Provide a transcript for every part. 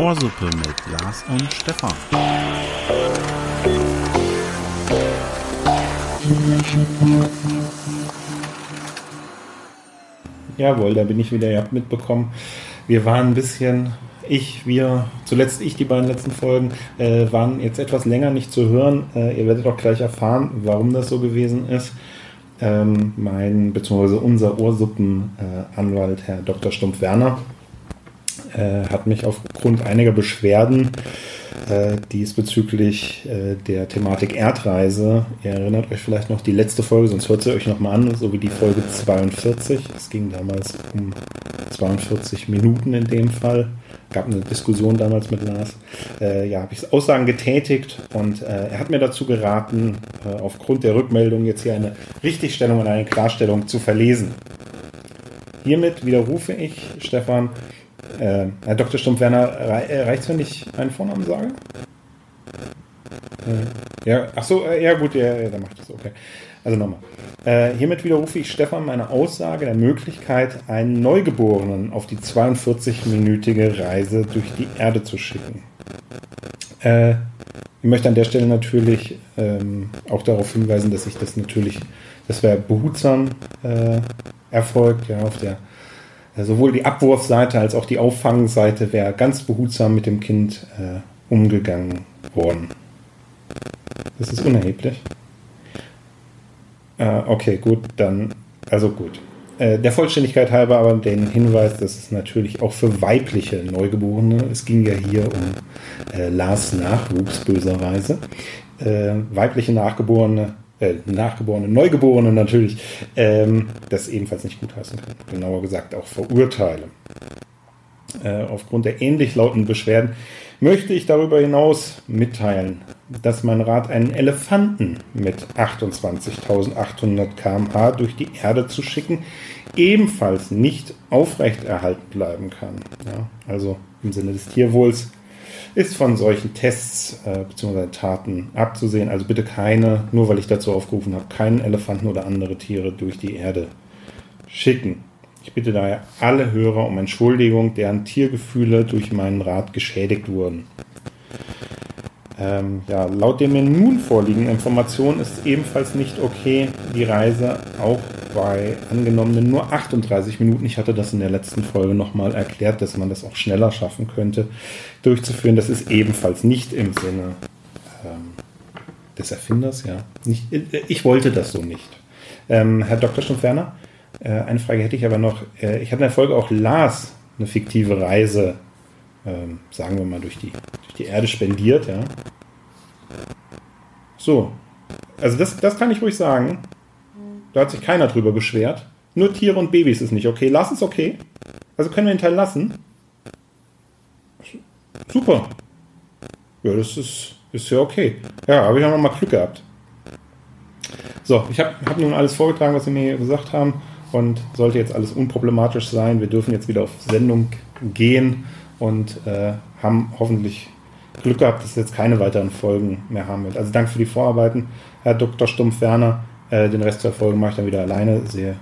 Ohrsuppe mit Lars und Stefan. Jawohl, da bin ich wieder. Ihr habt mitbekommen, wir waren ein bisschen, ich, wir, zuletzt ich, die beiden letzten Folgen, äh, waren jetzt etwas länger nicht zu hören. Äh, ihr werdet auch gleich erfahren, warum das so gewesen ist. Ähm, mein, beziehungsweise unser Ohrsuppenanwalt, Herr Dr. Stumpf-Werner, äh, hat mich aufgrund einiger Beschwerden äh, diesbezüglich äh, der Thematik Erdreise. Ihr erinnert euch vielleicht noch die letzte Folge, sonst hört sie euch nochmal an, so wie die Folge 42. Es ging damals um 42 Minuten in dem Fall. Gab eine Diskussion damals mit Lars. Äh, ja, habe ich Aussagen getätigt und äh, er hat mir dazu geraten, äh, aufgrund der Rückmeldung jetzt hier eine Richtigstellung und eine Klarstellung zu verlesen. Hiermit widerrufe ich, Stefan, äh, Herr Dr. Stumpf-Werner, rei reicht es, wenn ich einen Vornamen sage? Äh, ja, ach so, äh, ja gut, ja, ja, dann macht das, okay. Also nochmal. Äh, hiermit widerrufe ich Stefan meine Aussage der Möglichkeit, einen Neugeborenen auf die 42-minütige Reise durch die Erde zu schicken. Äh, ich möchte an der Stelle natürlich ähm, auch darauf hinweisen, dass ich das natürlich, das wäre behutsam äh, erfolgt, ja, auf der äh, sowohl die Abwurfseite als auch die Auffangseite wäre ganz behutsam mit dem Kind äh, umgegangen worden. Das ist unerheblich. Äh, okay, gut, dann, also gut. Äh, der Vollständigkeit halber aber den Hinweis, dass es natürlich auch für weibliche Neugeborene, es ging ja hier um äh, Lars Nachwuchs böserweise, äh, weibliche Nachgeborene äh, Nachgeborene, Neugeborene natürlich, ähm, das ebenfalls nicht gutheißen kann. Genauer gesagt auch verurteile. Äh, aufgrund der ähnlich lauten Beschwerden möchte ich darüber hinaus mitteilen, dass mein Rat einen Elefanten mit 28.800 km/h durch die Erde zu schicken ebenfalls nicht aufrechterhalten bleiben kann. Ja, also im Sinne des Tierwohls ist von solchen Tests äh, bzw. Taten abzusehen. Also bitte keine, nur weil ich dazu aufgerufen habe, keinen Elefanten oder andere Tiere durch die Erde schicken. Ich bitte daher alle Hörer um Entschuldigung, deren Tiergefühle durch meinen Rat geschädigt wurden. Ähm, ja, laut den mir nun vorliegenden Informationen ist es ebenfalls nicht okay, die Reise auch bei angenommenen nur 38 Minuten, ich hatte das in der letzten Folge nochmal erklärt, dass man das auch schneller schaffen könnte, durchzuführen. Das ist ebenfalls nicht im Sinne ähm, des Erfinders, ja. Nicht, äh, ich wollte das so nicht. Ähm, Herr Dr. Stumpf-Werner, äh, eine Frage hätte ich aber noch. Äh, ich hatte in der Folge auch Lars eine fiktive Reise ähm, sagen wir mal, durch die, durch die Erde spendiert, ja. So. Also das, das kann ich ruhig sagen. Da hat sich keiner drüber beschwert. Nur Tiere und Babys ist nicht okay. Lass es okay. Also können wir den Teil lassen. Super. Ja, das ist, ist ja okay. Ja, habe ich auch nochmal Glück gehabt. So, ich habe hab nun alles vorgetragen, was Sie mir gesagt haben. Und sollte jetzt alles unproblematisch sein. Wir dürfen jetzt wieder auf Sendung gehen und äh, haben hoffentlich Glück gehabt, dass jetzt keine weiteren Folgen mehr haben wird. Also danke für die Vorarbeiten, Herr Dr. Stumpf-Werner. Äh, den Rest der Folgen mache ich dann wieder alleine. Sie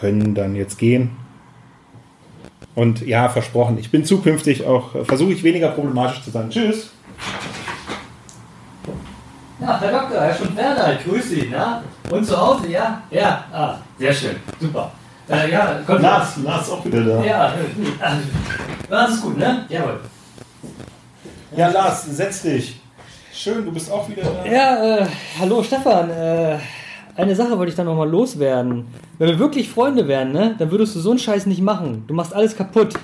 können dann jetzt gehen. Und ja, versprochen, ich bin zukünftig auch, äh, versuche ich weniger problematisch zu sein. Tschüss. Ja, Herr Doktor, Herr Stumpf-Werner, ich grüße Sie. Na? Und zu Hause, ja? Ja, ah, sehr schön, super. Äh, ja, Lars, Lars auch wieder da. Ja, äh, das ist gut, ne? Jawohl. Ja, Lars, setz dich. Schön, du bist auch wieder da. Ja, äh, hallo Stefan. Äh, eine Sache wollte ich da nochmal loswerden. Wenn wir wirklich Freunde wären, ne, dann würdest du so einen Scheiß nicht machen. Du machst alles kaputt.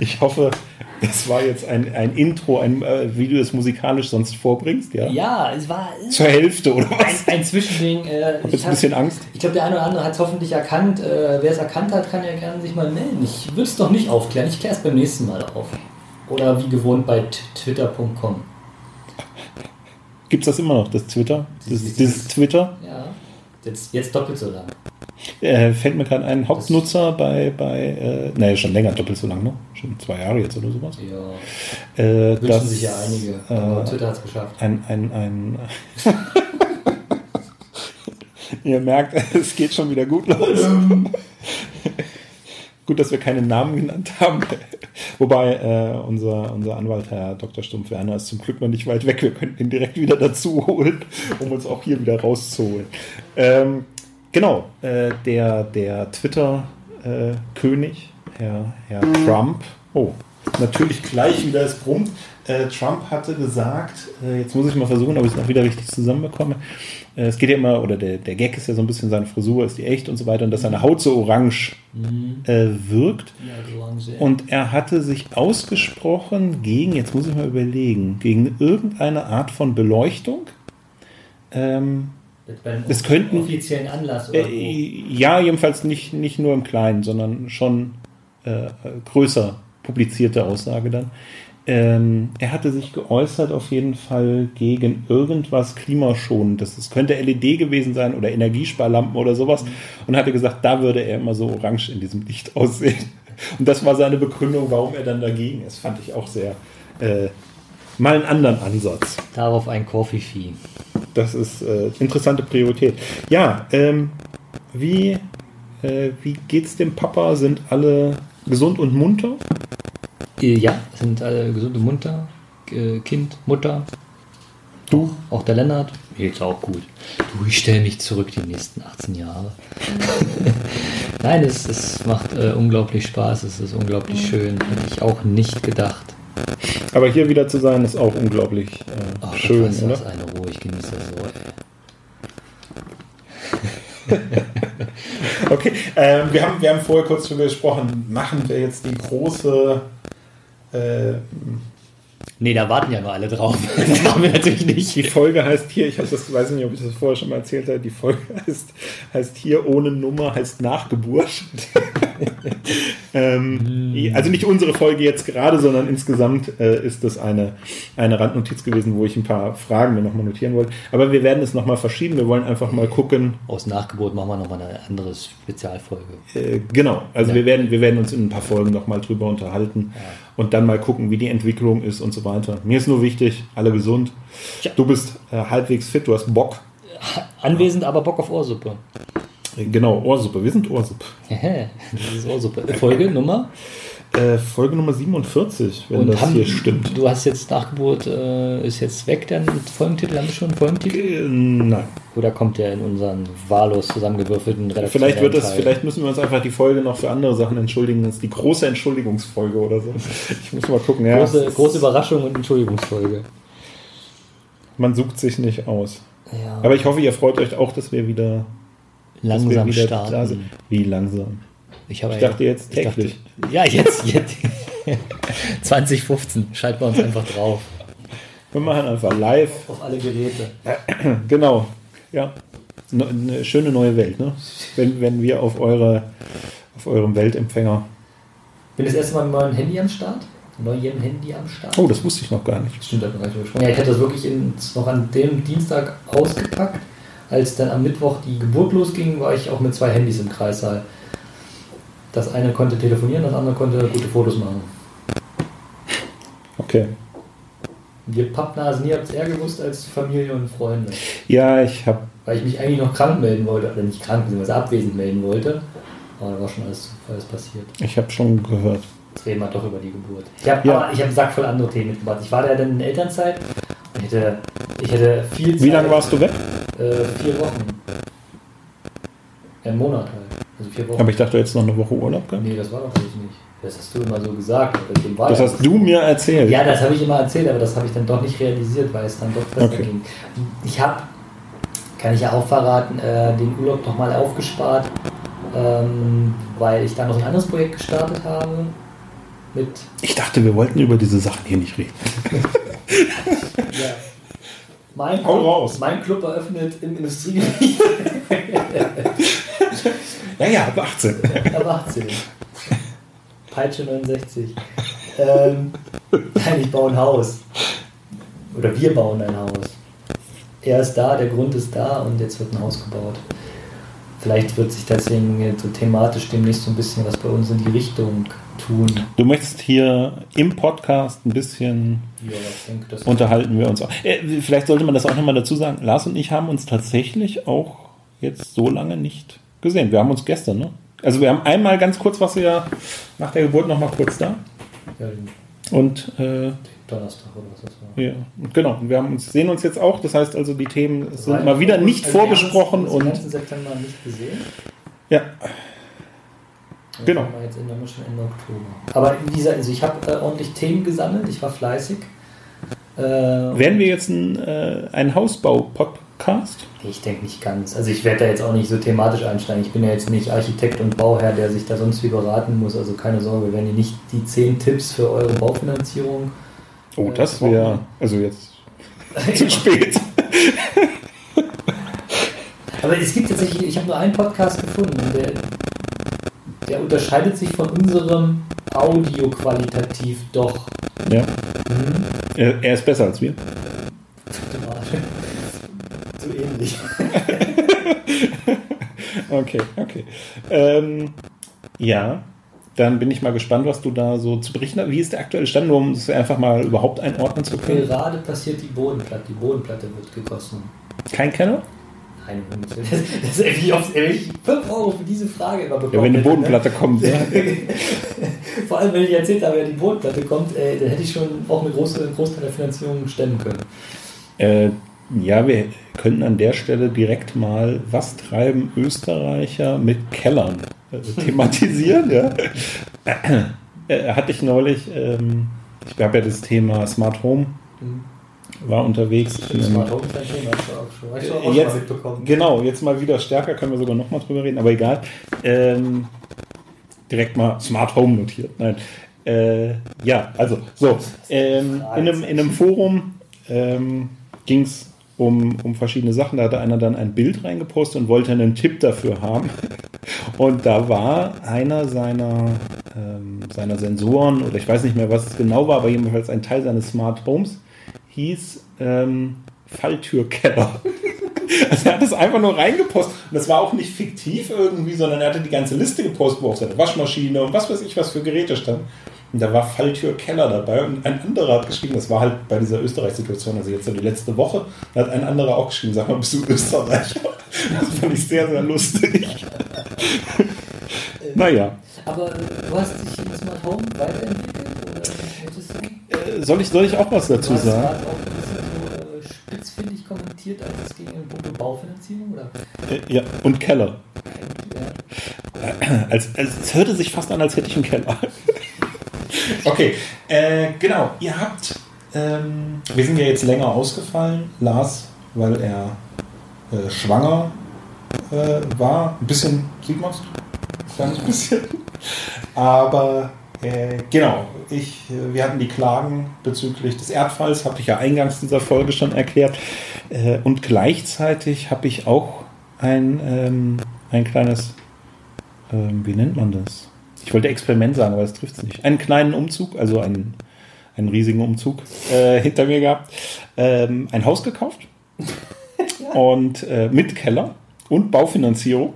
Ich hoffe, das war jetzt ein, ein Intro, ein, äh, wie du es musikalisch sonst vorbringst, ja? Ja, es war. Zur Hälfte, oder was? Ein, ein Zwischending. Äh, Hab jetzt ein bisschen Angst. Ich glaube, der eine oder andere hat es hoffentlich erkannt. Äh, Wer es erkannt hat, kann ja gerne sich mal melden. Ich will es doch nicht aufklären. Ich kläre es beim nächsten Mal auf. Oder wie gewohnt bei twitter.com. Gibt es das immer noch, das Twitter? Das, dieses Twitter? Ja. Jetzt, jetzt doppelt so lang. Äh, fällt mir gerade ein Hauptnutzer bei, bei äh, naja, schon länger, doppelt so lang, ne? Schon zwei Jahre jetzt oder sowas. Ja. Äh, Wünschen das, sich ja einige. Aber äh, Twitter hat es geschafft. Ein, ein, ein Ihr merkt, es geht schon wieder gut los. gut, dass wir keine Namen genannt haben. Wobei äh, unser, unser Anwalt, Herr Dr. Stumpf-Werner, ist zum Glück noch nicht weit weg. Wir könnten ihn direkt wieder dazu holen, um uns auch hier wieder rauszuholen. Ähm, genau, äh, der, der Twitter-König, Herr, Herr Trump, oh, natürlich gleich wieder es brummt. Äh, Trump hatte gesagt, äh, jetzt muss ich mal versuchen, ob ich es noch wieder richtig zusammenbekomme. Äh, es geht ja immer, oder der, der Gag ist ja so ein bisschen, seine Frisur ist die echt und so weiter, und dass seine Haut so orange äh, wirkt. Und er hatte sich ausgesprochen gegen, jetzt muss ich mal überlegen, gegen irgendeine Art von Beleuchtung. Ähm, Es könnten- offiziellen Anlass oder äh, ja, jedenfalls nicht, nicht nur im Kleinen, sondern schon äh, größer publizierte Aussage dann. Ähm, er hatte sich geäußert auf jeden Fall gegen irgendwas klimaschonendes. Es könnte LED gewesen sein oder Energiesparlampen oder sowas. Und hatte gesagt, da würde er immer so orange in diesem Licht aussehen. Und das war seine Begründung, warum er dann dagegen ist. Fand ich auch sehr äh, mal einen anderen Ansatz. Darauf ein Coffee-Fee. Das ist äh, interessante Priorität. Ja, ähm, wie, äh, wie geht's dem Papa? Sind alle gesund und munter? Äh, Ja, sind alle gesund und munter. Äh, Kind, Mutter, Du? auch der Lennart. Mir geht's auch gut. Du, ich stelle mich zurück die nächsten 18 Jahre. Nein, es, es macht äh, unglaublich Spaß, es ist unglaublich schön. Hätte ich auch nicht gedacht. Aber hier wieder zu sein, ist auch unglaublich äh, Oh, schön, oder? was eine Ruhe, ich genieße das so. Ey. Okay, ähm, wir, haben, wir haben vorher kurz darüber gesprochen, machen wir jetzt die große. Äh, Nee, da warten ja nur alle drauf. das machen wir natürlich die nicht. Folge heißt hier, ich das, weiß nicht, ob ich das vorher schon mal erzählt habe, die Folge heißt, heißt hier ohne Nummer, heißt Nachgeburt. ähm, also nicht unsere Folge jetzt gerade, sondern insgesamt äh, ist das eine, eine Randnotiz gewesen, wo ich ein paar Fragen mir nochmal notieren wollte. Aber wir werden es nochmal verschieben. Wir wollen einfach mal gucken. Aus Nachgebot machen wir nochmal eine andere Spezialfolge. Äh, genau, also Ja. wir, werden, wir werden uns in ein paar Folgen nochmal drüber unterhalten und dann mal gucken, wie die Entwicklung ist und so weiter. Mir ist nur wichtig, alle gesund. Tja. Du bist äh, halbwegs fit, du hast Bock. Anwesend, aber Bock auf Ohrsuppe. Genau, Ohrsuppe. Wir sind Ohrsuppe. Das ist Ohrsuppe. Folge Nummer. Äh, Folge Nummer 47, wenn das haben- hier stimmt. Du hast jetzt Nachgebot, äh, ist jetzt weg, dann Folgentitel. Haben wir schon einen Folgentitel? Äh, nein. Oder kommt der in unseren wahllos zusammengewürfelten Vielleicht wird Teil? vielleicht müssen wir uns einfach die Folge noch für andere Sachen entschuldigen. Das ist die große Entschuldigungsfolge oder so. Ich muss mal gucken. Ja, Große, große Überraschung und Entschuldigungsfolge. Man sucht sich nicht aus. Ja, Aber ich hoffe, ihr freut euch auch, dass wir wieder, langsam starten. Wie langsam? Ich, Ich dachte jetzt ich dachte- täglich. ja, jetzt, jetzt. 2015. Schalten wir uns einfach drauf. Wir machen einfach live. Auf alle Geräte. Genau. Ja. Ne- Eine schöne neue Welt, ne? Wenn, wenn wir auf eure auf eurem Weltempfänger. Bin das erste Mal mit meinem Handy am Start? Neuem Handy am Start? Oh, das wusste ich noch gar nicht. Stimmt, da gesprochen. Ja, ich hätte das wirklich in, noch an dem Dienstag ausgepackt. Als dann am Mittwoch die Geburt losging, war ich auch mit zwei Handys im Kreissaal. Das eine konnte telefonieren, das andere konnte gute Fotos machen. Okay. Wir Pappnasen, ihr habt es eher gewusst als Familie und Freunde. Ja, ich habe Weil ich mich eigentlich noch krank melden wollte, oder nicht krank, beziehungsweise abwesend melden wollte. Aber da war schon alles, alles passiert. ich hab schon gehört. Jetzt reden wir doch über die Geburt. Ich habe Ja. aber ich hab einen Sack voll andere Themen mitgebracht. Ich war da dann in Elternzeit und ich hätte, ich hätte viel Zeit. Wie lange warst du weg? Äh, vier Wochen. Ein Monat halt. Also vier Wochen. Aber ich dachte jetzt noch eine Woche Urlaub gehabt. nee, das war doch alles nicht. Das hast du immer so gesagt. Das ja hast du mir erzählt. Ja, das habe ich immer erzählt, aber das habe ich dann doch nicht realisiert, weil es dann doch besser Okay. ging. Ich habe, kann ich ja auch verraten, äh, den Urlaub nochmal aufgespart, ähm, weil ich da noch ein anderes Projekt gestartet habe. Mit Ich dachte, wir wollten über diese Sachen hier nicht reden. ja, mein, Hau Club, raus. mein Club eröffnet im Industriegebiet Ja, ja, ab 18. ab 18. Peitsche 69. Ähm, nein, ich baue ein Haus. Oder wir bauen ein Haus. Er ist da, der Grund ist da und jetzt wird ein Haus gebaut. Vielleicht wird sich deswegen jetzt so thematisch demnächst so ein bisschen was bei uns in die Richtung tun. Du möchtest hier im Podcast ein bisschen Ja, denke, unterhalten wir uns auch. Äh, vielleicht sollte man das auch nochmal dazu sagen. Lars und ich haben uns tatsächlich auch jetzt so lange nicht gesehen. Wir haben uns gestern, ne? Also wir haben einmal ganz kurz, was wir nach der Geburt noch mal kurz da. Ja, Und äh, Donnerstag oder was das war. ja, genau. Und wir haben uns, sehen uns jetzt auch. Das heißt also, die Themen sind Weil- mal wieder nicht also wir haben vorbesprochen den und September nicht gesehen. ja, Jetzt Genau. sind Wir jetzt in der schon Ende Oktober. Aber wie gesagt, also ich habe äh, ordentlich Themen gesammelt, ich war fleißig. Äh, werden wir jetzt ein, äh, ein Hausbau-Podcast? Ich denke nicht ganz. Also ich werde da jetzt auch nicht so thematisch einsteigen. Ich bin ja jetzt nicht Architekt und Bauherr, der sich da sonst wie beraten muss. Also keine Sorge, werden hier nicht die 10 Tipps für eure Baufinanzierung. Oh, Äh, das wäre also jetzt zu spät. Aber es gibt tatsächlich, ich habe nur einen Podcast gefunden, der, der unterscheidet sich von unserem Audio qualitativ doch. Ja. Hm? Er, er ist besser als wir. Okay, okay. Ähm, ja, dann bin ich mal gespannt, was du da so zu berichten hast. Wie ist der aktuelle Stand, um es einfach mal überhaupt einordnen zu können? Gerade passiert die Bodenplatte. Die Bodenplatte wird gegossen. Kein Kenner? Nein, das ist wie oft ich 5 Euro für diese Frage immer bekommen Ja, wenn eine ne? Bodenplatte kommt. Ne? Vor allem, wenn ich erzählt habe, ja, die Bodenplatte kommt, äh, dann hätte ich schon auch eine große, einen Großteil der Finanzierung stemmen können. Äh, ja, wir könnten an der Stelle direkt mal, was treiben Österreicher mit Kellern äh, thematisieren. ja. äh, hatte ich neulich, ähm, ich habe ja das Thema Smart Home, war unterwegs. Smart Home Thema, hast du auch schon, hast du auch schon Jetzt- mal mitbekommen. Genau, jetzt mal wieder stärker, können wir sogar noch mal drüber reden, aber egal. Ähm, direkt mal Smart Home notiert. Nein. Äh, ja, also so. Ähm, in, einem, in einem Forum ähm, ging es um, um verschiedene Sachen. Da hatte einer dann ein Bild reingepostet und wollte einen Tipp dafür haben. Und da war einer seiner, ähm, seiner Sensoren, oder ich weiß nicht mehr, was es genau war, aber jedenfalls ein Teil seines Smart Homes, hieß ähm, Falltürkeller. Also er hat es einfach nur reingepostet. Und das war auch nicht fiktiv irgendwie, sondern er hatte die ganze Liste gepostet, wo auch seine Waschmaschine und was weiß ich, was für Geräte stand. Und da war Falltür Keller dabei und ein anderer hat geschrieben, das war halt bei dieser Österreich-Situation, also jetzt so die letzte Woche, da hat ein anderer auch geschrieben, sag mal, bist du Österreicher? Das fand ich sehr, sehr lustig. naja, Aber äh, du hast dich in Smart Home weiterentwickelt? Oder äh, soll ich, soll ich auch was dazu sagen? auch ein bisschen so äh, spitzfindig kommentiert, als es ging in puncto Baufinanzierung, oder? Äh, ja, und Keller. Ja. Als, als, es hörte sich fast an, als hätte ich einen Keller. okay, äh, genau. Ihr habt, ähm, wir sind ja jetzt länger ausgefallen. Lars, weil er äh, schwanger äh, war. Ein bisschen, sieht man es? Kleines bisschen. Aber äh, genau, ich, äh, wir hatten die Klagen bezüglich des Erdfalls, habe ich ja eingangs dieser Folge schon erklärt. Äh, und gleichzeitig habe ich auch ein, ähm, ein kleines ähm, wie nennt man das? Ich wollte Experiment sagen, aber das trifft es nicht. Einen kleinen Umzug, also einen, einen riesigen Umzug äh, hinter mir gehabt. Ähm, ein Haus gekauft und äh, mit Keller und Baufinanzierung.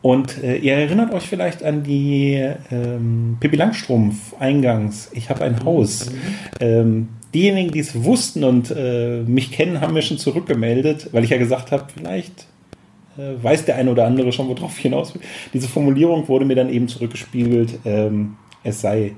Und äh, ihr erinnert euch vielleicht an die ähm, Pippi Langstrumpf eingangs. Ich habe ein Haus. Ähm, diejenigen, die es wussten und äh, mich kennen, haben mir schon zurückgemeldet, weil ich ja gesagt habe, vielleicht äh, weiß der eine oder andere schon, worauf ich hinaus will. Diese Formulierung wurde mir dann eben zurückgespiegelt, ähm, es sei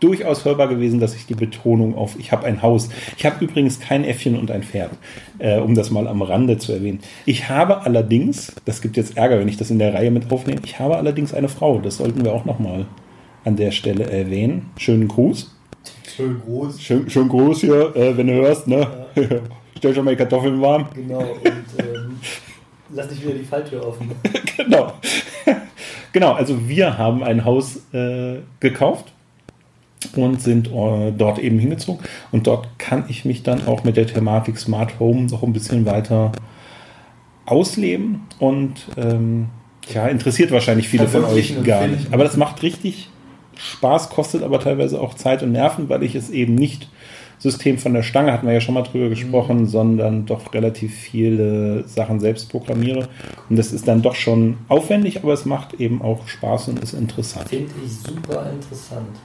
durchaus hörbar gewesen, dass ich die Betonung auf ich habe ein Haus. Ich habe übrigens kein Äffchen und ein Pferd, äh, um das mal am Rande zu erwähnen. Ich habe allerdings, das gibt jetzt Ärger, wenn ich das in der Reihe mit aufnehme, ich habe allerdings eine Frau. Das sollten wir auch noch mal an der Stelle erwähnen. Schönen Gruß. Schön groß. Schön, schön Gruß hier, äh, wenn du hörst, ne? Stell schon mal die Kartoffeln warm. Genau, und ähm, lass nicht wieder die Falltür offen. genau. genau, also wir haben ein Haus äh, gekauft und sind äh, dort eben hingezogen. Und dort kann ich mich dann auch mit der Thematik Smart Home noch ein bisschen weiter ausleben. Und ähm, ja, interessiert wahrscheinlich viele von euch gar nicht. Aber das macht richtig Spaß, kostet aber teilweise auch Zeit und Nerven, weil ich es eben nicht System von der Stange, hatten wir ja schon mal drüber gesprochen, sondern doch relativ viele Sachen selbst programmiere. Und das ist dann doch schon aufwendig, aber es macht eben auch Spaß und ist interessant. Finde ich super interessant.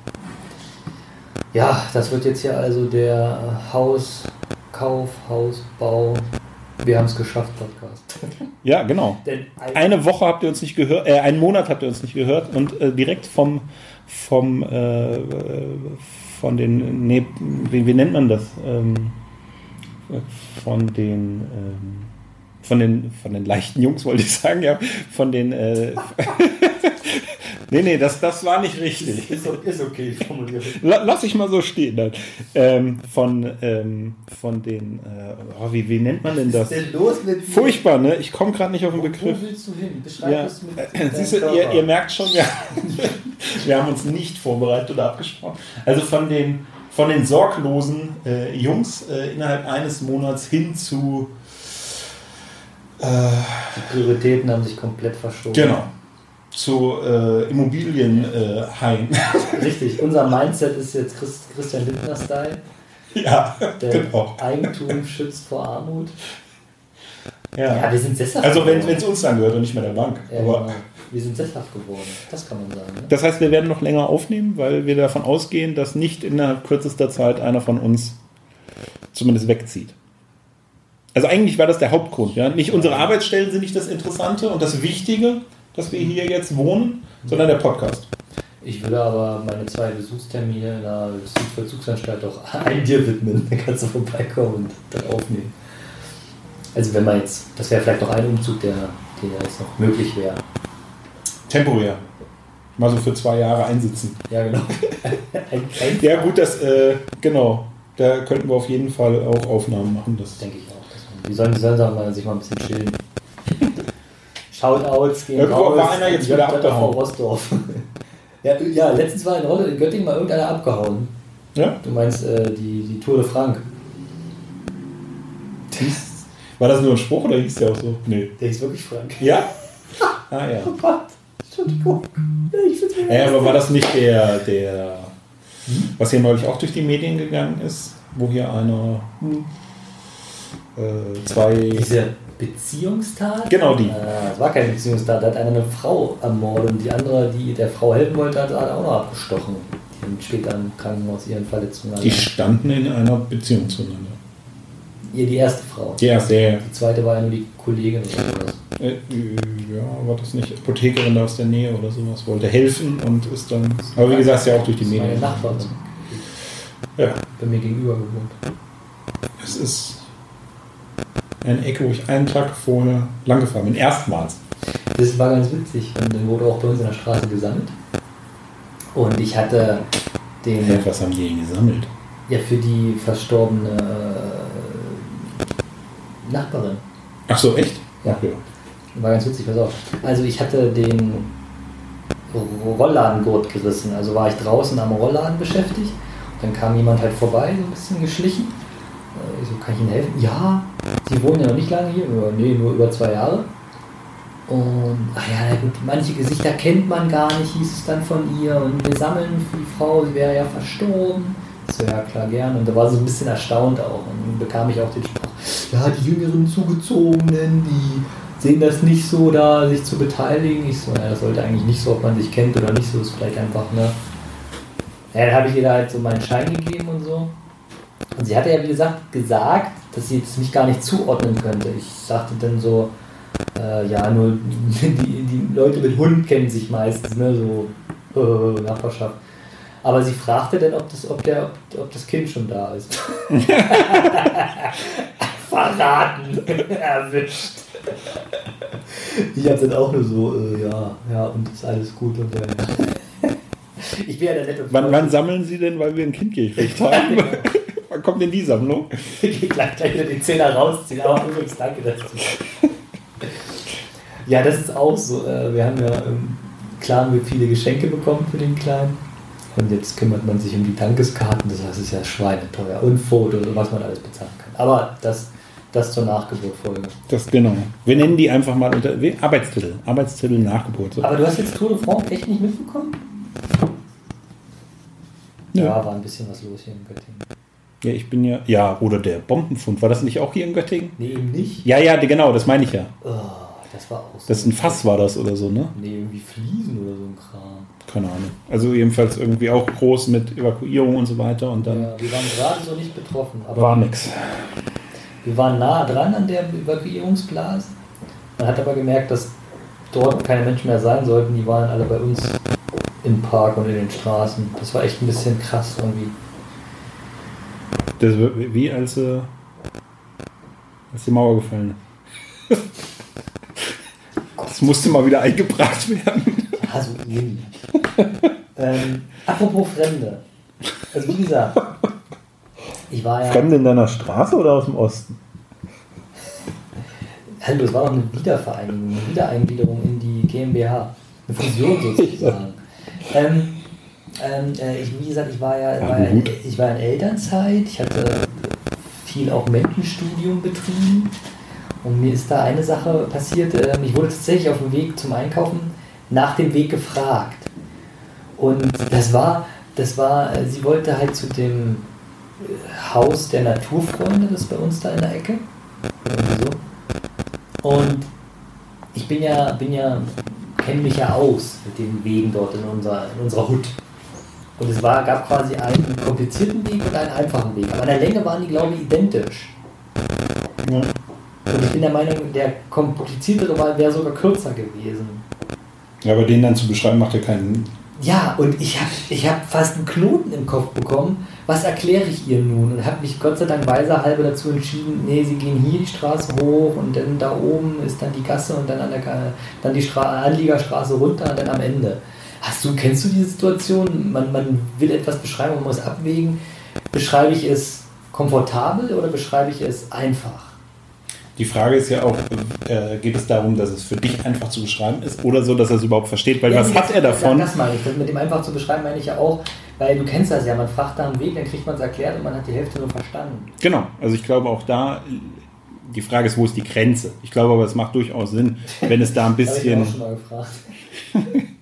Ja, das wird jetzt hier also der Hauskauf, Hausbau Wir haben es geschafft, Podcast. Ja, genau. Eine Woche habt ihr uns nicht gehört, äh, einen Monat habt ihr uns nicht gehört und äh, direkt vom, vom, äh, von den, nee, wie, wie nennt man das? Ähm, von den, ähm, von den, von den leichten Jungs wollte ich sagen, ja, von den, äh, nee, nee, das, das war nicht richtig. ist, ist okay formuliert. La- Lass ich mal so stehen. Dann. Ähm, von, ähm, von den, äh, oh, wie, wie nennt man denn das? Was ist denn los mit dir? Furchtbar, ne? Ich komme gerade nicht auf den Begriff. Wo willst du hin? Beschreib Ja, es mit äh, deinem siehst du, ihr, ihr merkt schon, wir, wir haben uns nicht vorbereitet oder abgesprochen. Also von den, von den sorglosen äh, Jungs äh, innerhalb eines Monats hin zu. Äh, Die Prioritäten haben sich komplett verschoben. genau. Zu äh, Immobilienhaien. Äh. Richtig, unser Mindset ist jetzt Christ, Christian Lindner-Style. ja, Der genau. Eigentum schützt vor Armut. Ja, Ja. wir sind sesshaft Also wenn es uns dann gehört und nicht mehr der Bank. Ja, Aber genau. Wir sind sesshaft geworden. Das kann man sagen. Ne? Das heißt, wir werden noch länger aufnehmen, weil wir davon ausgehen, dass nicht innerhalb kürzester Zeit einer von uns zumindest wegzieht. Also eigentlich war das der Hauptgrund. Ja? Nicht unsere Arbeitsstellen sind nicht das Interessante und das Wichtige, dass wir hier jetzt wohnen, sondern der Podcast. Ich würde aber meine zwei Besuchstermine in der Justizvollzugsanstalt auch ein dir widmen. Dann kannst du vorbeikommen und dann aufnehmen. Also wenn man jetzt, das wäre vielleicht noch ein Umzug, der, der jetzt noch möglich wäre. Temporär. Mal so für zwei Jahre einsitzen. Ja, genau. ein, ein Ja gut, das, äh, genau. Da könnten wir auf jeden Fall auch Aufnahmen machen. Das denke ich auch. Die sollen, die sollen sich mal ein bisschen chillen. Shoutouts gehen Irgendwo raus. war einer jetzt wieder abgehauen. Rostorf. ja, ja, letztens war in, Göttingen mal irgendeiner abgehauen. ja? Du meinst äh, die, die Tour de Frank. War das nur ein Spruch oder hieß der auch so? Nee. Der ist wirklich Frank. Ja? Ah ja. Oh Gott, Entschuldigung. Ich find's Ja, aber war das nicht der, der, was hier neulich auch durch die Medien gegangen ist, wo hier einer äh, zwei. Diese Beziehungstat? Genau die. Äh, es war keine Beziehungstat, da hat einer eine Frau ermordet und die andere, die der Frau helfen wollte, hat, auch noch abgestochen. Die haben später im Krankenhaus ihren Verletzungen. Die standen in einer Beziehung zueinander. Ihr die erste Frau. Ja, sehr. Die zweite war ja nur die Kollegin oder sowas. Äh, ja, war das nicht Apothekerin da aus der Nähe oder sowas? Wollte helfen und ist dann. Aber wie gesagt, ist ja auch durch die Das ist meine Medien. Nachbarin. Ja, Bei mir gegenüber gewohnt. es ist eine Ecke, wo ich einen Tag vorher lang gefahren bin. Erstmals. Das war ganz witzig. Und dann wurde auch bei uns in der Straße gesammelt. Und ich hatte den. Hä, was haben die denn gesammelt? Ja, für die verstorbene äh, Nachbarin. Ach so, echt? Ja. War ganz witzig, pass auf. Also ich hatte den Rolladengurt gerissen. Also war ich draußen am Rollladen beschäftigt. Dann kam jemand halt vorbei, so ein bisschen geschlichen. Äh, Ich so, kann ich Ihnen helfen? Ja, Sie wohnen ja noch nicht lange hier. Ja, nee, nur über zwei Jahre. Und, ach ja, gut, manche Gesichter kennt man gar nicht, hieß es dann von ihr. Und wir sammeln für die Frau, sie wäre ja verstorben. So, ja klar, gern. Und da war sie ein bisschen erstaunt auch. Und dann bekam ich auch den Spruch, ja, die jüngeren Zugezogenen, die sehen das nicht so, da sich zu beteiligen. Ich so, ja, das sollte eigentlich nicht so, ob man sich kennt oder nicht so, ist vielleicht einfach, ne. Ja, dann habe ich ihr da halt so meinen Schein gegeben und so. Und sie hatte ja, wie gesagt, gesagt, dass sie jetzt mich gar nicht zuordnen könnte. Ich sagte dann so, äh, ja, nur die, die Leute mit Hund kennen sich meistens, ne, so äh, Nachbarschaft. Aber sie fragte dann, ob das, ob, der, ob das Kind schon da ist. Verraten, erwischt. Ich hab dann auch nur so, äh, ja, ja, und ist alles gut und ja, ja. Ich bin ja der nette Wann, wann sammeln Sie denn, weil wir ein Kind gekriegt haben? wann kommt denn die Sammlung? Ich gleich, gleich wieder den Zehner rausziehen, aber übrigens danke dazu. Ja, das ist auch so. äh, Wir haben ja im Clan mit viele Geschenke bekommen für den Kleinen. Und jetzt kümmert man sich um die Dankeskarten, das heißt, es ist ja schweineteuer. Und Fotos und was man alles bezahlen kann. Aber das, das zur Nachgeburtfolge. Das genau. Wir nennen die einfach mal unter Arbeitstitel. Arbeitstitel Nachgeburt. So. Aber du hast jetzt Tour de France echt nicht mitbekommen? Ja. Ja, war ein bisschen was los hier in Göttingen. Ja, ich bin ja. Ja, oder der Bombenfund. War das nicht auch hier in Göttingen? Nee, eben nicht. Ja, ja, genau, das meine ich ja. Oh, das war auch so. Das ist ein Fass war das oder so, ne? Nee, irgendwie Fliesen oder so ein Kram. Keine Ahnung. Also jedenfalls irgendwie auch groß mit Evakuierung und so weiter und dann Ja, wir waren gerade so nicht betroffen. Aber war nix. Wir waren nah dran an der Evakuierungsblase. Man hat aber gemerkt, dass dort keine Menschen mehr sein sollten. Die waren alle bei uns im Park und in den Straßen. Das war echt ein bisschen krass irgendwie. Das war wie als, äh, als die Mauer gefallen ist. Das musste mal wieder eingebracht werden. Ja, so ähnlich. ähm, apropos Fremde. Also wie gesagt, ich war ja. Fremde in deiner Straße oder aus dem Osten? Hallo, es war doch eine Wiedervereinigung, eine Wiedereingliederung in die GmbH. Eine Fusion sozusagen. ähm, ähm, äh, ich, wie gesagt, ich war ja, Ja, war gut. ich war in Elternzeit, ich hatte viel auch Menschenstudium betrieben und mir ist da eine Sache passiert. Ähm, ich wurde tatsächlich auf dem Weg zum Einkaufen nach dem Weg gefragt. Und das war, das war, äh, sie wollte halt zu dem äh, Haus der Naturfreunde, das ist bei uns da in der Ecke. So. Und ich bin ja, bin ja, kenne mich ja aus mit den Wegen dort in unserer, in unserer Hut. Und es war, gab quasi einen komplizierten Weg und einen einfachen Weg. Aber an der Länge waren die, glaube ich, identisch. Ja. Und ich bin der Meinung, der kompliziertere Wahl wäre sogar kürzer gewesen. Ja, aber den dann zu beschreiben macht ja keinen. Ja, und ich habe ich hab fast einen Knoten im Kopf bekommen. Was erkläre ich ihr nun? Und habe mich Gott sei Dank weiserhalber dazu entschieden, nee, sie gehen hier die Straße hoch und dann da oben ist dann die Gasse und dann an der dann die Stra Anliegerstraße runter und dann am Ende. Hast du, kennst du diese Situation? Man, man will etwas beschreiben, man muss abwägen. Beschreibe ich es komfortabel oder beschreibe ich es einfach? Die Frage ist ja auch, äh, geht es darum, dass es für dich einfach zu beschreiben ist oder so, dass er es überhaupt versteht? Weil Ja, was hat er davon? Das meine ich. Das mit dem einfach zu beschreiben meine ich ja auch, weil du kennst das ja, man fragt nach dem Weg, dann kriegt man es erklärt und man hat die Hälfte nur verstanden. Genau, also ich glaube auch da, die Frage ist, wo ist die Grenze? Ich glaube aber, es macht durchaus Sinn, wenn es da ein Habe ich bisschen, auch schon mal gefragt.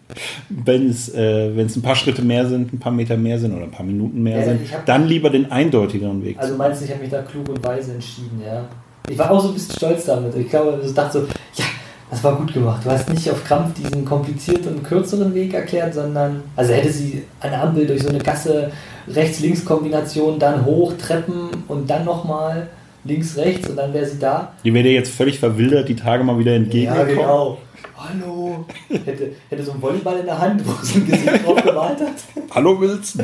wenn es, äh, wenn es ein paar Schritte mehr sind, ein paar Meter mehr sind oder ein paar Minuten mehr Ja, sind, dann lieber den eindeutigeren Weg. Also meinst du, ich habe mich da klug und weise entschieden, ja? Ich war auch so ein bisschen stolz damit. Ich glaube, ich dachte so, ja, das war gut gemacht. Du hast nicht auf Krampf diesen komplizierten kürzeren Weg erklärt, sondern, also hätte sie eine Ampel durch so eine Gasse Rechts-Links-Kombination, dann hoch, Treppen und dann nochmal links-rechts und dann wäre sie da. die wäre dir jetzt völlig verwildert, die Tage mal wieder entgegengekommen. genau. Hallo. Hätte, hätte so einen Volleyball in der Hand, wo sie ein Gesicht drauf gemalt hat. Hallo Wilson.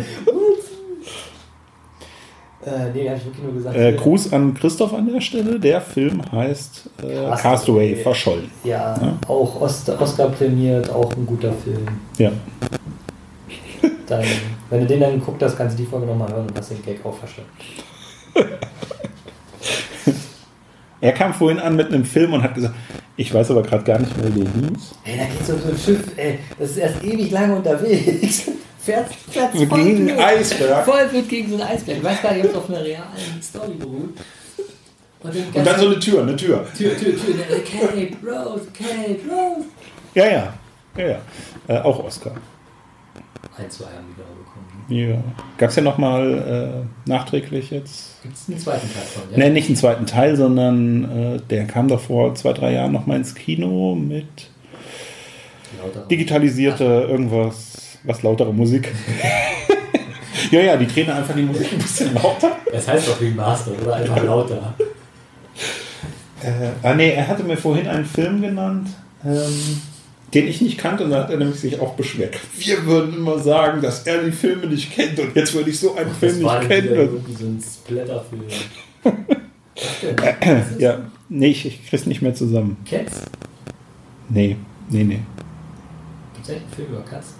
Äh, nee, habe ich wirklich nur gesagt. Äh, Gruß an Christoph an der Stelle. Der Film heißt äh, Castaway. Castaway, verschollen. Ja, Ja. auch Ost Oscar prämiert, auch ein guter Film. Ja. Dann, wenn du den dann geguckt hast, kannst du die Folge nochmal hören und hast den Gag auch verstanden. Er kam vorhin an mit einem Film und hat gesagt, ich weiß aber gerade gar nicht mehr, wie der hieß. Ey, da geht's um so ein Schiff, ey, das ist erst ewig lange unterwegs. Fährt, fährt So voll gegen einen Eisberg. Voll blöd gegen so einen Eisberg. Ich weiß gar nicht, ob es auf einer realen Story beruht. Und, Und dann so eine Tür, eine Tür. Tür, Tür, Tür, Cape Rose, Cape Rose. Ja, ja. Ja, ja. Äh, auch Oscar. Ein, zwei haben die da bekommen. Ja. Gab es ja nochmal äh, nachträglich jetzt. Gibt es einen zweiten Teil von? Ja? Ne, nicht einen zweiten Teil, sondern äh, der kam doch vor zwei, drei Jahren nochmal ins Kino mit Lauter. digitalisierte irgendwas, was lautere Musik. ja, ja, die drehen einfach die Musik ein bisschen lauter. Das heißt doch Remaster oder einfach lauter. Äh, ah, nee, er hatte mir vorhin einen Film genannt, ähm, den ich nicht kannte, und da hat er nämlich sich auch beschwert. Wir würden immer sagen, dass er die Filme nicht kennt, und jetzt würde ich so einen Film Das war nicht dann kennen. so ein Splatterfilm. Ja, nee, ich, ich krieg's nicht mehr zusammen. Cats? Nee, nee, nee. Echt einen Film über Katzen?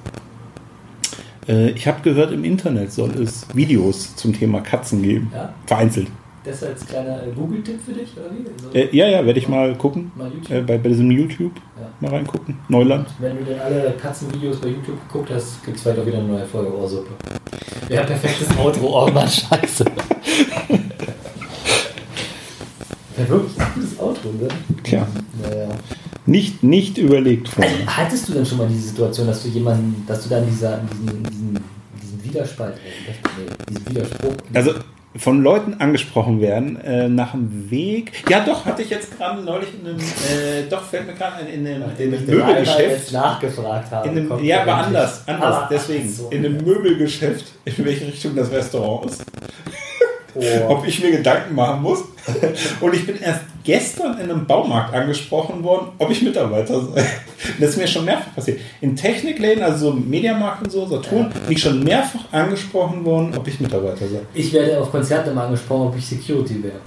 Äh, ich habe gehört, im Internet soll es Videos zum Thema Katzen geben. Ja? Vereinzelt. Das als kleiner Google-Tipp für dich, oder wie? So, Äh, ja, ja, werde ich mal gucken. mal YouTube. Äh, bei, bei diesem YouTube Ja. mal reingucken. Neuland. Wenn du denn alle Katzenvideos bei YouTube geguckt hast, gibt es vielleicht auch wieder eine neue Folge Ohrsuppe. Ja, perfektes Outro. Oh Mann, scheiße. Ja, wirklich ein gutes Outro, ne? Tja, Naja. nicht, nicht überlegt vorher. Also, hattest du denn schon mal diese Situation, dass du jemanden, dass du dann dieser, diesen, diesen, diesen Widerspalt, äh, diesen Widerspruch. Also von Leuten angesprochen werden äh, nach dem Weg. Ja, doch, hatte ich jetzt gerade neulich in einem, äh, doch fällt mir gerade in einem, in einem Möbelgeschäft. nachgefragt habe. In einem, ja, er aber anders, anders, Aber- deswegen. so. In einem Möbelgeschäft, in welche Richtung das Restaurant ist. Ob ich mir Gedanken machen muss. Und ich bin erst gestern in einem Baumarkt angesprochen worden, ob ich Mitarbeiter sei. Das ist mir schon mehrfach passiert. In Technikläden, also so Mediamarkt und so, Saturn, bin ich schon mehrfach angesprochen worden, ob ich Mitarbeiter sei. Ich werde auf Konzerten immer angesprochen, ob ich Security wäre.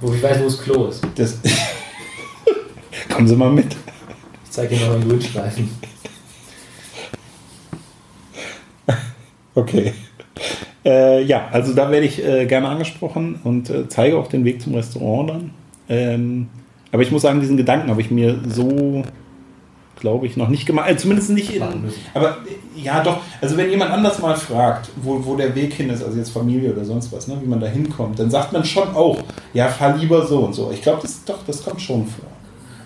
Wo ich weiß, wo das Klo ist. Das Kommen Sie mal mit. Ich zeige Ihnen noch einen Grünstreifen. Okay. Äh, ja, also da werde ich äh, gerne angesprochen und äh, zeige auch den Weg zum Restaurant dann. Ähm, aber ich muss sagen, diesen Gedanken habe ich mir so, glaube ich, noch nicht gemacht. Also zumindest nicht in. Aber äh, ja, doch. Also wenn jemand anders mal fragt, wo, wo der Weg hin ist, also jetzt Familie oder sonst was, ne, wie man da hinkommt, dann sagt man schon auch, ja, fahr lieber so und so. Ich glaube, das doch, das kommt schon vor.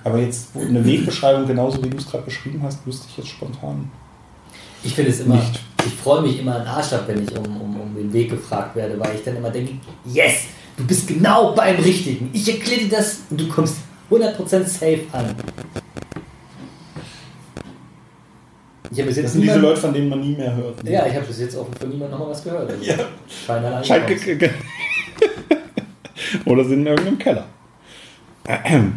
Aber jetzt wo eine Wegbeschreibung, genauso wie du es gerade beschrieben hast, wüsste ich jetzt spontan. Ich finde es immer, Nicht. Ich freue mich immer an Arsch ab, wenn ich um, um, um den Weg gefragt werde, weil ich dann immer denke, yes, du bist genau beim Richtigen. Ich erkläre dir das und du kommst 100% safe an. Ich habe bis Das sind diese niemand- Leute, von denen man nie mehr hört. Ja, ich habe bis jetzt auch von niemandem nochmal was gehört. Also Ja. Scheint ge- Oder sind in irgendeinem Keller.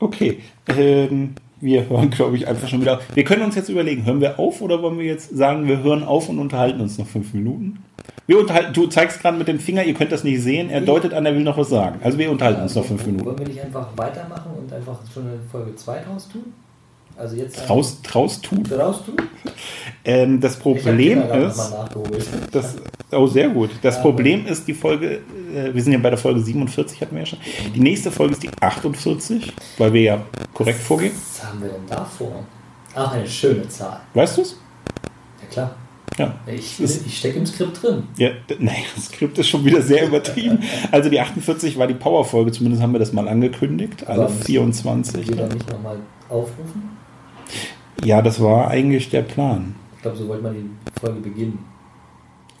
Okay. Ähm, wir hören, glaube ich, einfach schon wieder auf. Wir können uns jetzt überlegen, hören wir auf oder wollen wir jetzt sagen, wir hören auf und unterhalten uns noch fünf Minuten? Wir unterhalten, du zeigst gerade mit dem Finger, ihr könnt das nicht sehen, er deutet an, er will noch was sagen. Also wir unterhalten uns noch fünf Minuten. Wollen wir nicht einfach weitermachen und einfach schon eine Folge 2 draus tun? Also jetzt Traus, traus tut. draus tun? Ähm, das Problem ist, das, oh sehr gut. Das Ja. Problem ist, die Folge, äh, wir sind ja bei der Folge 47, hatten wir ja schon. Die nächste Folge ist die 48, weil wir ja korrekt vorgehen. Was haben wir denn da vor? Ach, eine schöne Zahl. Weißt du es? Ja klar. Ja. Ich, ich stecke im Skript drin. Ja, nein, das Skript ist schon wieder sehr übertrieben. Also die 48 war die Power-Folge, zumindest haben wir das mal angekündigt. Alle müssen 24. Wir dann nicht nochmal aufrufen? Ja, das war eigentlich der Plan. Ich glaube, so wollte man die Folge beginnen.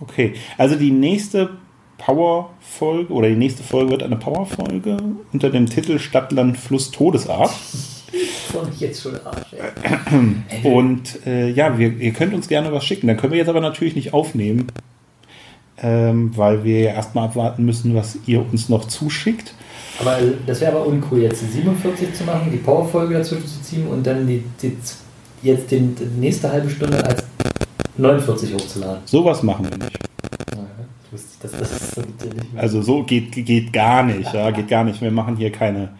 Okay, also die nächste Power-Folge oder die nächste Folge wird eine Power-Folge unter dem Titel Stadtland Fluss Todesart. Von jetzt schon Arsch, ey. Und äh, ja, wir, ihr könnt uns gerne was schicken. Dann können wir jetzt aber natürlich nicht aufnehmen, ähm, weil wir ja erstmal abwarten müssen, was ihr uns noch zuschickt. Aber das wäre aber uncool, jetzt die 47 zu machen, die Powerfolge dazwischen zu ziehen und dann die, die jetzt den, die nächste halbe Stunde als 49 hochzuladen. Sowas machen wir nicht. Das mehr. Also so geht, geht gar nicht, ja, geht gar nicht. Wir machen hier keine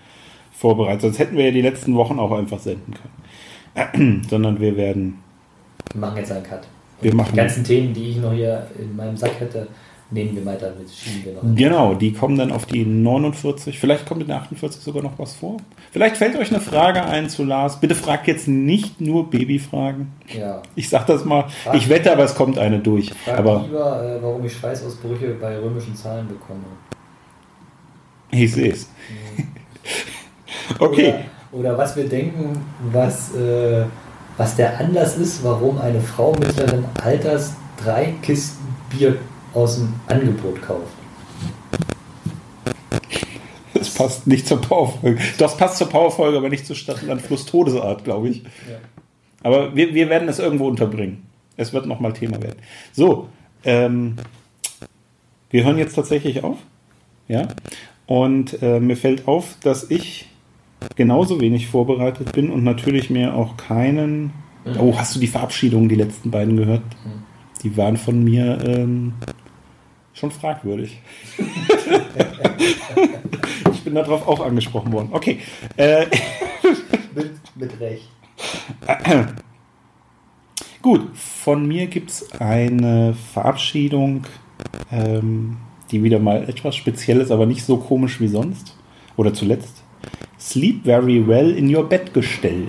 Vorbereitung. Sonst hätten wir ja die letzten Wochen auch einfach senden können. Sondern wir werden, wir machen jetzt einen Cut. Wir machen- die ganzen Themen, die ich noch hier in meinem Sack hätte, nehmen wir weiter mit, schieben wir noch. genau, die kommen dann auf die 49. Vielleicht kommt in der 48 sogar noch was vor. Vielleicht fällt euch eine Frage ein zu Lars. Bitte fragt jetzt nicht nur Babyfragen. Ja. Ich sag das mal. Ich wette, aber es kommt eine durch. Frag Aber lieber, äh, warum ich Schweißausbrüche bei römischen Zahlen bekomme. ich sehe es. Okay. Oder, oder was wir denken, was, äh, was der Anlass ist, warum eine Frau mittleren Alters drei Kisten Bier aus dem Angebot kauft. Das passt nicht zur Powerfolge. Das passt zur Powerfolge, aber nicht zur Stadtland Fluss Todesart, glaube ich. Ja. Aber wir, wir werden es irgendwo unterbringen. Es wird nochmal Thema werden. So, ähm, wir hören jetzt tatsächlich auf. Ja. Und äh, mir fällt auf, dass ich genauso wenig vorbereitet bin und natürlich mir auch keinen. Oh, hast du die Verabschiedungen, die letzten beiden gehört? Die waren von mir ähm, schon fragwürdig. ich bin darauf auch angesprochen worden. Okay. Äh, Mit, mit Recht. Gut, von mir gibt es eine Verabschiedung, ähm, die wieder mal etwas speziell ist, aber nicht so komisch wie sonst. Oder zuletzt. Sleep very well in your Bettgestell.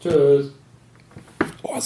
Tschüss. Oh,